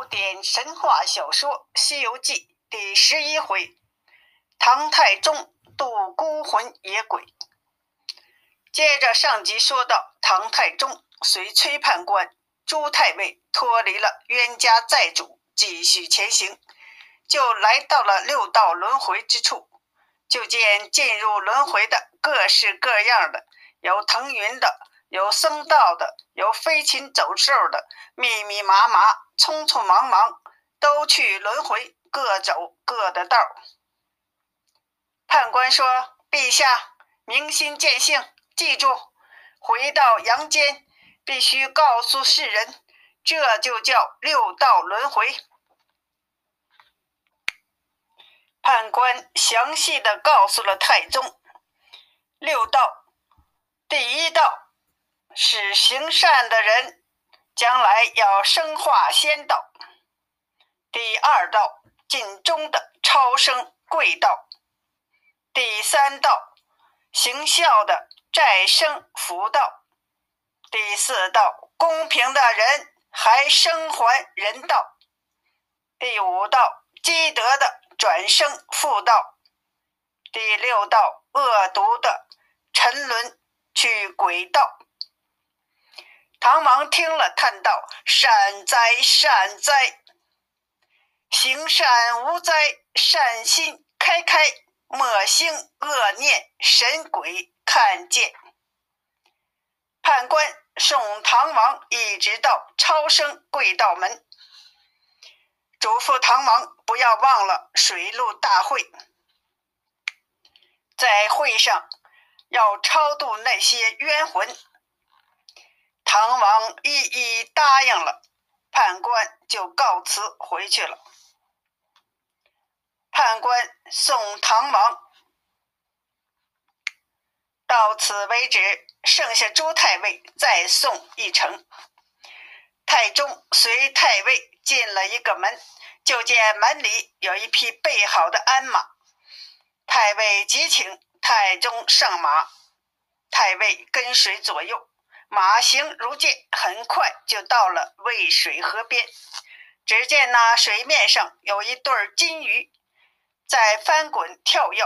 古典神话小说《西游记》第十一回：唐太宗渡孤魂野鬼。接着上集说到，唐太宗随崔判官、朱太尉脱离了冤家债主，继续前行，就来到了六道轮回之处。就见进入轮回的各式各样的，有腾云的。有僧道的，有飞禽走兽的，密密麻麻，匆匆忙忙，都去轮回，各走各的道。判官说：“陛下，明心见性，记住，回到阳间，必须告诉世人，这就叫六道轮回。”判官详细的告诉了太宗，六道，第一道。使行善的人，将来要升化仙道；第二道尽忠的超生贵道；第三道行孝的再生福道；第四道公平的人还生还人道；第五道积德的转生妇道；第六道恶毒的沉沦去鬼道。唐王听了，叹道：“善哉，善哉！行善无灾，善心开开，莫兴恶念，神鬼看见。”判官送唐王一直到超生贵道门，嘱咐唐王不要忘了水陆大会，在会上要超度那些冤魂。唐王一一答应了，判官就告辞回去了。判官送唐王到此为止，剩下朱太尉再送一程。太宗随太尉进了一个门，就见门里有一匹备好的鞍马。太尉急请太宗上马，太尉跟随左右。马行如箭，很快就到了渭水河边。只见那水面上有一对金鱼在翻滚跳跃。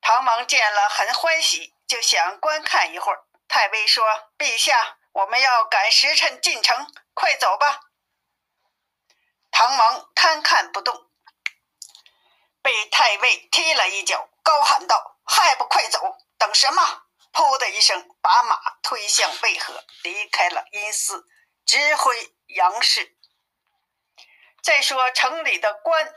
唐王见了很欢喜，就想观看一会儿。太尉说：“陛下，我们要赶时辰进城，快走吧。”唐王贪看不动，被太尉踢了一脚，高喊道：“还不快走？等什么？”噗的一声，把马推向渭河，离开了阴司，直回杨氏。再说城里的官、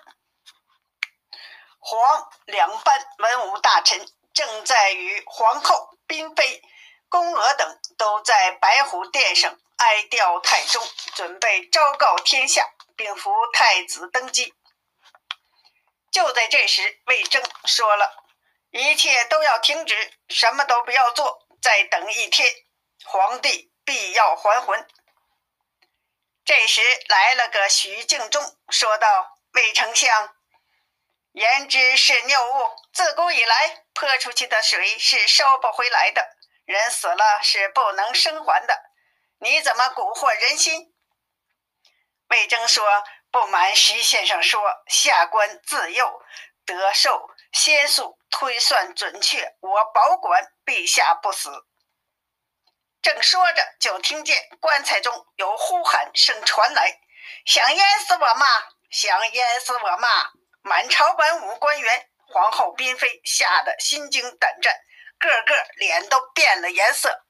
皇两班文武大臣，正在与皇后、嫔妃、宫娥等都在白虎殿上哀吊太宗，准备昭告天下，并扶太子登基。就在这时，魏征说了。一切都要停止，什么都不要做，再等一天，皇帝必要还魂。这时来了个徐敬宗，说道：“魏丞相，言之是谬误。自古以来，泼出去的水是收不回来的，人死了是不能生还的。你怎么蛊惑人心？”魏征说：“不瞒徐先生说，下官自幼得受。”仙术推算准确，我保管陛下不死。正说着，就听见棺材中有呼喊声传来：“想淹死我吗？想淹死我吗？”满朝文武官员、皇后、嫔妃吓得心惊胆战，个个脸都变了颜色。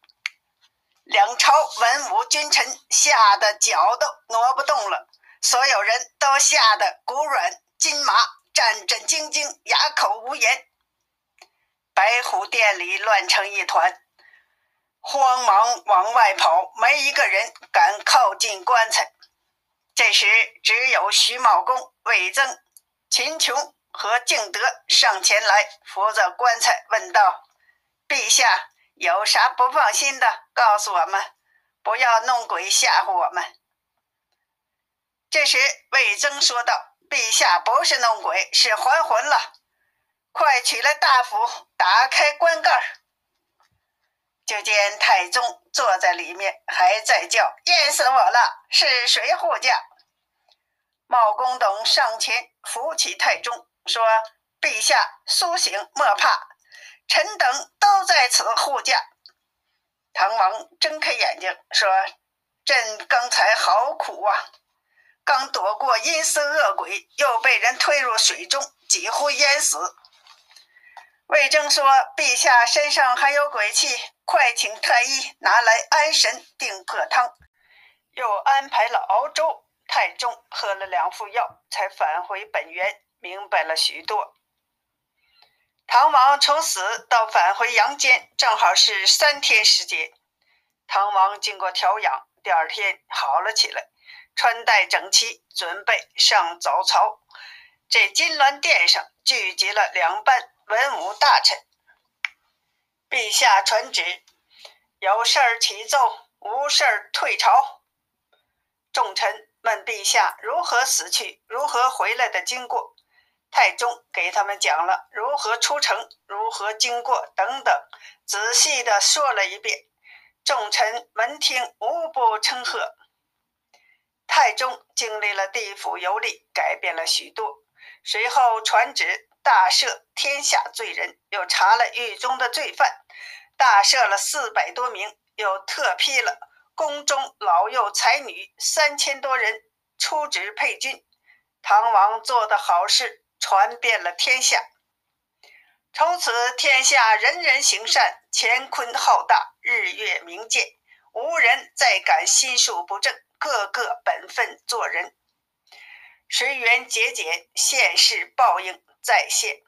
两朝文武君臣吓得脚都挪不动了，所有人都吓得骨软筋麻。战战兢兢，哑口无言。白虎殿里乱成一团，慌忙往外跑，没一个人敢靠近棺材。这时，只有徐茂公、魏征、秦琼和敬德上前来扶着棺材，问道：“陛下有啥不放心的？告诉我们，不要弄鬼吓唬我们。”这时，魏征说道。陛下不是弄鬼，是还魂了。快取来大斧，打开棺盖就见太宗坐在里面，还在叫：“淹死我了！是谁护驾？”茂公等上前扶起太宗，说：“陛下苏醒，莫怕，臣等都在此护驾。”唐王睁开眼睛说：“朕刚才好苦啊！刚躲过阴司恶鬼，又被人推入水中，几乎淹死。”魏征说：“陛下身上还有鬼气，快请太医拿来安神定魄汤。”又安排了熬粥。太宗喝了两副药，才返回本源，明白了许多。唐王从死到返回阳间，正好是三天时间。唐王经过调养，第二天好了起来，穿戴整齐，准备上早朝。这金銮殿上聚集了两班文武大臣。陛下传旨：有事儿启奏，无事儿退朝。众臣问陛下如何死去、如何回来的经过。太宗给他们讲了如何出城、如何经过等等，仔细的说了一遍。众臣闻听，无不称贺。太宗经历了地府游历，改变了许多。随后传旨大赦天下罪人，又查了狱中的罪犯，大赦了四百多名，又特批了宫中老幼才女三千多人出职配军。唐王做的好事。传遍了天下，从此天下人人行善，乾坤浩大，日月明鉴，无人再敢心术不正，个个本分做人。随缘节俭，现世报应再现。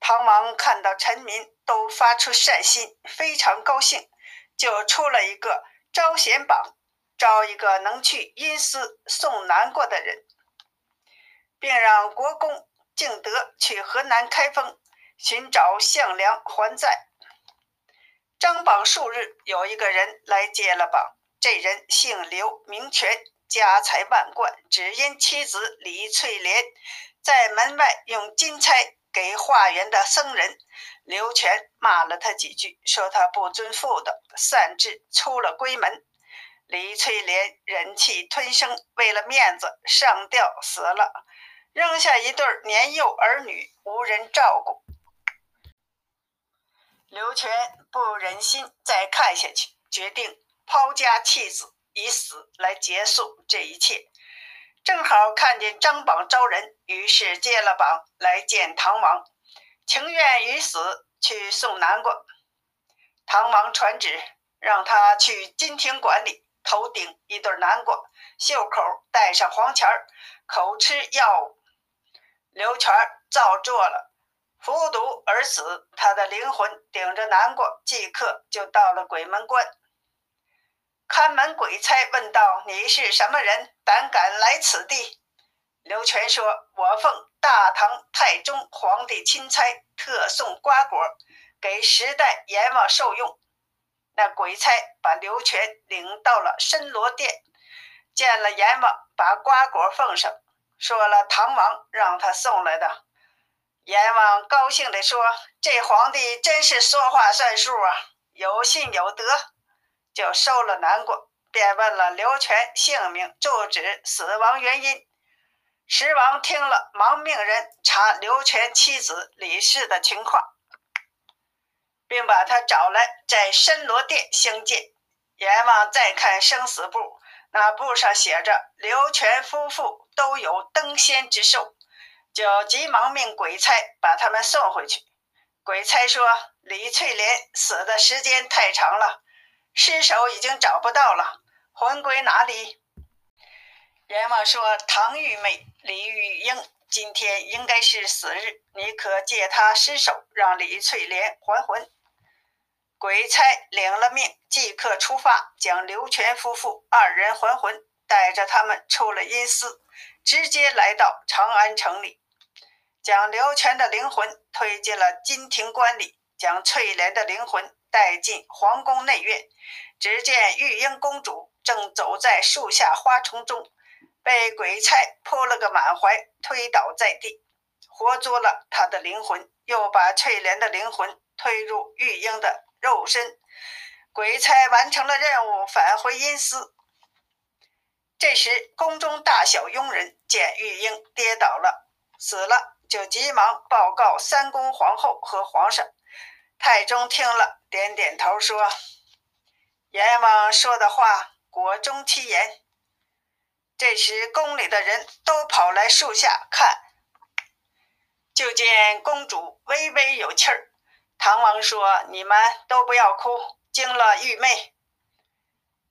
唐王看到臣民都发出善心，非常高兴，就出了一个招贤榜，招一个能去阴司送南国的人。并让国公敬德去河南开封寻找项梁还债。张榜数日，有一个人来接了榜。这人姓刘，名权，家财万贯，只因妻子李翠莲在门外用金钗给化缘的僧人刘全骂了他几句，说他不尊妇道，擅自出了闺门。李翠莲忍气吞声，为了面子上吊死了。扔下一对年幼儿女，无人照顾。刘全不忍心再看下去，决定抛家弃子，以死来结束这一切。正好看见张榜招人，于是接了榜来见唐王，情愿于死去送南瓜。唐王传旨，让他去金庭馆里，头顶一对南瓜，袖口戴上黄钱儿，口吃药物。刘全照做了，服毒而死。他的灵魂顶着南瓜，即刻就到了鬼门关。看门鬼差问道：“你是什么人？胆敢来此地？”刘全说：“我奉大唐太宗皇帝钦差，特送瓜果给时代阎王受用。”那鬼差把刘全领到了深罗殿，见了阎王，把瓜果奉上。说了，唐王让他送来的。阎王高兴地说：“这皇帝真是说话算数啊，有信有德。”就收了南国，便问了刘全姓名、住址、死亡原因。石王听了，忙命人查刘全妻子李氏的情况，并把他找来，在深罗殿相见。阎王再看生死簿。那簿上写着刘全夫妇都有登仙之寿，就急忙命鬼差把他们送回去。鬼差说：“李翠莲死的时间太长了，尸首已经找不到了，魂归哪里？”阎王说：“唐玉妹李玉英今天应该是死日，你可借她尸首，让李翠莲还魂。”鬼差领了命，即刻出发，将刘全夫妇二人还魂，带着他们出了阴司，直接来到长安城里，将刘全的灵魂推进了金庭观里，将翠莲的灵魂带进皇宫内院。只见玉英公主正走在树下花丛中，被鬼差扑了个满怀，推倒在地，活捉了她的灵魂，又把翠莲的灵魂推入玉英的。肉身鬼差完成了任务，返回阴司。这时，宫中大小佣人见玉英跌倒了，死了，就急忙报告三宫皇后和皇上。太宗听了，点点头说：“阎王说的话，果中其言。”这时，宫里的人都跑来树下看。就见公主微微有气儿，唐王说：“你们都不要哭，惊了玉妹。”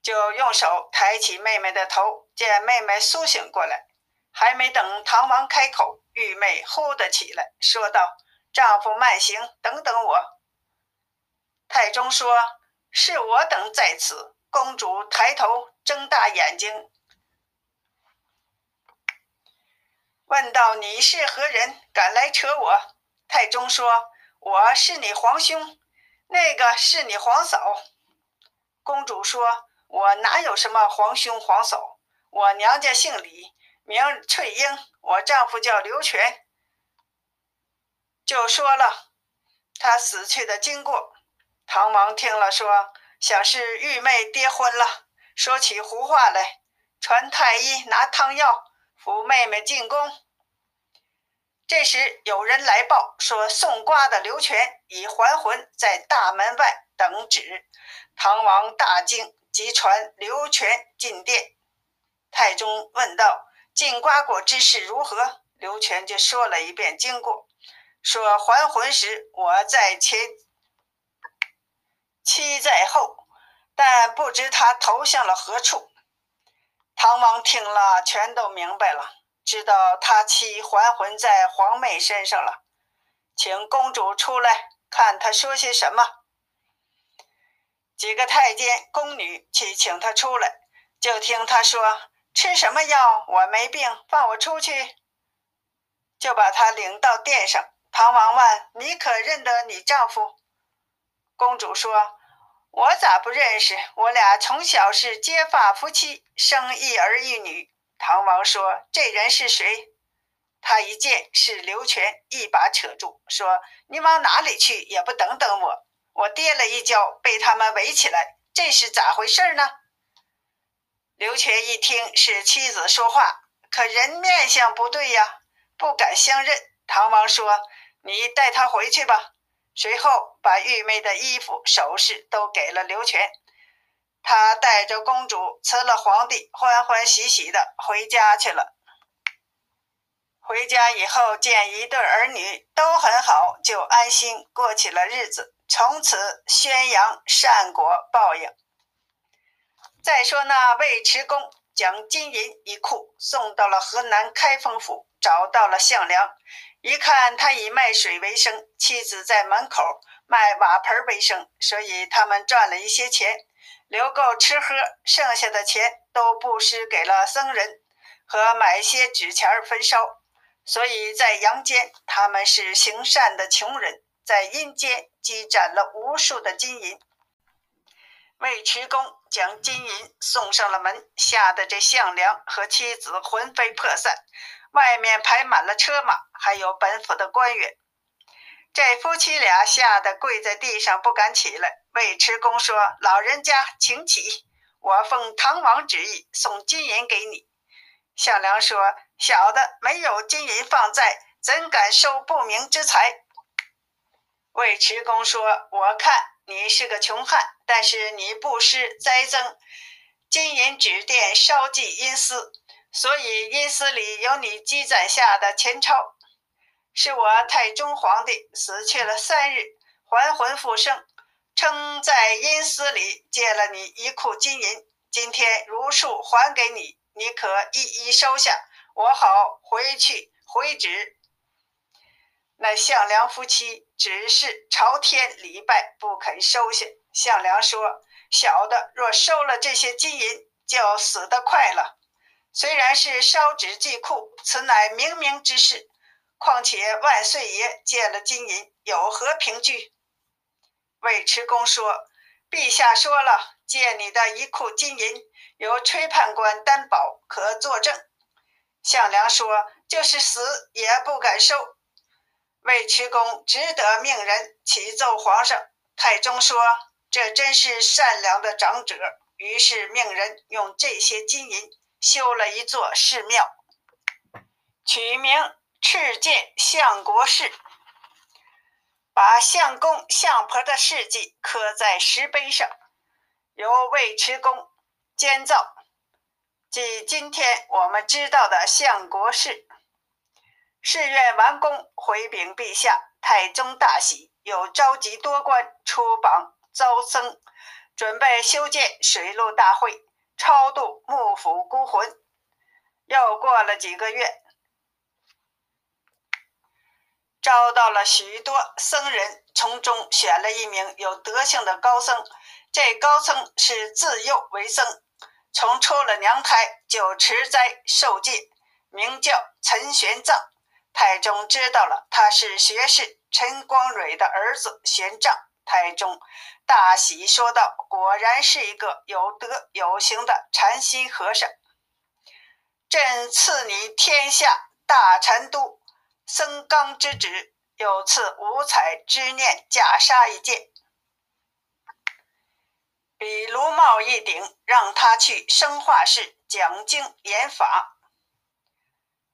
就用手抬起妹妹的头，见妹妹苏醒过来。还没等唐王开口，玉妹呼的起来，说道：“丈夫慢行，等等我。”太宗说：“是我等在此。”公主抬头，睁大眼睛。问道：“你是何人？敢来扯我？”太宗说：“我是你皇兄，那个是你皇嫂。”公主说：“我哪有什么皇兄皇嫂？我娘家姓李，名翠英，我丈夫叫刘全。”就说了他死去的经过。唐王听了说：“想是玉妹跌昏了，说起胡话来，传太医拿汤药。”扶妹妹进宫。这时有人来报说，送瓜的刘全已还魂，在大门外等旨。唐王大惊，即传刘全进殿。太宗问道：“进瓜果之事如何？”刘全就说了一遍经过，说还魂时我在前，妻在后，但不知他投向了何处。唐王听了，全都明白了，知道他妻还魂在皇妹身上了，请公主出来，看他说些什么。几个太监、宫女去请他出来，就听他说：“吃什么药？我没病，放我出去。”就把他领到殿上。唐王问：“你可认得你丈夫？”公主说。我咋不认识？我俩从小是结发夫妻，生一儿一女。唐王说：“这人是谁？”他一见是刘全，一把扯住，说：“你往哪里去？也不等等我！我跌了一跤，被他们围起来，这是咋回事呢？”刘全一听是妻子说话，可人面相不对呀，不敢相认。唐王说：“你带他回去吧。”随后，把玉妹的衣服、首饰都给了刘全。他带着公主辞了皇帝，欢欢喜喜的回家去了。回家以后，见一对儿女都很好，就安心过起了日子。从此宣扬善果报应。再说那尉迟恭将金银一库送到了河南开封府，找到了项梁。一看他以卖水为生，妻子在门口卖瓦盆为生，所以他们赚了一些钱，留够吃喝，剩下的钱都布施给了僧人和买些纸钱焚烧。所以在阳间他们是行善的穷人，在阴间积攒了无数的金银。尉迟恭将金银送上了门，吓得这项梁和妻子魂飞魄散。外面排满了车马，还有本府的官员。这夫妻俩吓得跪在地上，不敢起来。尉迟恭说：“老人家，请起，我奉唐王旨意送金银给你。”项梁说：“小的没有金银放在，怎敢收不明之财？”尉迟恭说：“我看你是个穷汉，但是你不施栽增，金银纸垫烧祭阴司。”所以阴司里有你积攒下的钱钞，是我太宗皇帝死去了三日，还魂复生，称在阴司里借了你一库金银，今天如数还给你，你可一一收下，我好回去回旨。那项梁夫妻只是朝天礼拜，不肯收下。项梁说：“小的若收了这些金银，就死得快了。”虽然是烧纸祭库，此乃冥冥之事。况且万岁爷借了金银，有何凭据？尉迟恭说：“陛下说了，借你的一库金银，由崔判官担保，可作证。”项梁说：“就是死也不敢收。”尉迟恭只得命人启奏皇上。太宗说：“这真是善良的长者。于是命人用这些金银修了一座寺庙，取名赤剑相国寺，把相公相婆的事迹刻在石碑上，由尉迟恭监造，即今天我们知道的相国寺。寺院完工，回禀陛下，太宗大喜，又召集多官出榜招僧。准备修建水陆大会，超度幕府孤魂。又过了几个月，招到了许多僧人，从中选了一名有德性的高僧。这高僧是自幼为僧，从出了娘胎就持斋受戒，名叫陈玄奘。太宗知道了，他是学士陈光蕊的儿子玄奘。太宗大喜，说道：“果然是一个有德有行的禅心和尚。朕赐你天下大禅都僧纲之职，又赐五彩之念袈裟一件，比卢帽一顶，让他去生化室讲经演法。”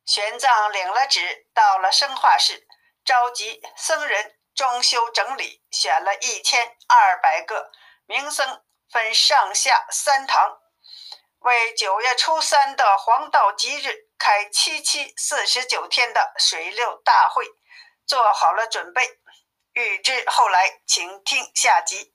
玄奘领了旨，到了生化室，召集僧人。装修整理，选了一千二百个名僧，分上下三堂，为九月初三的黄道吉日开七七四十九天的水六大会做好了准备。欲知后来，请听下集。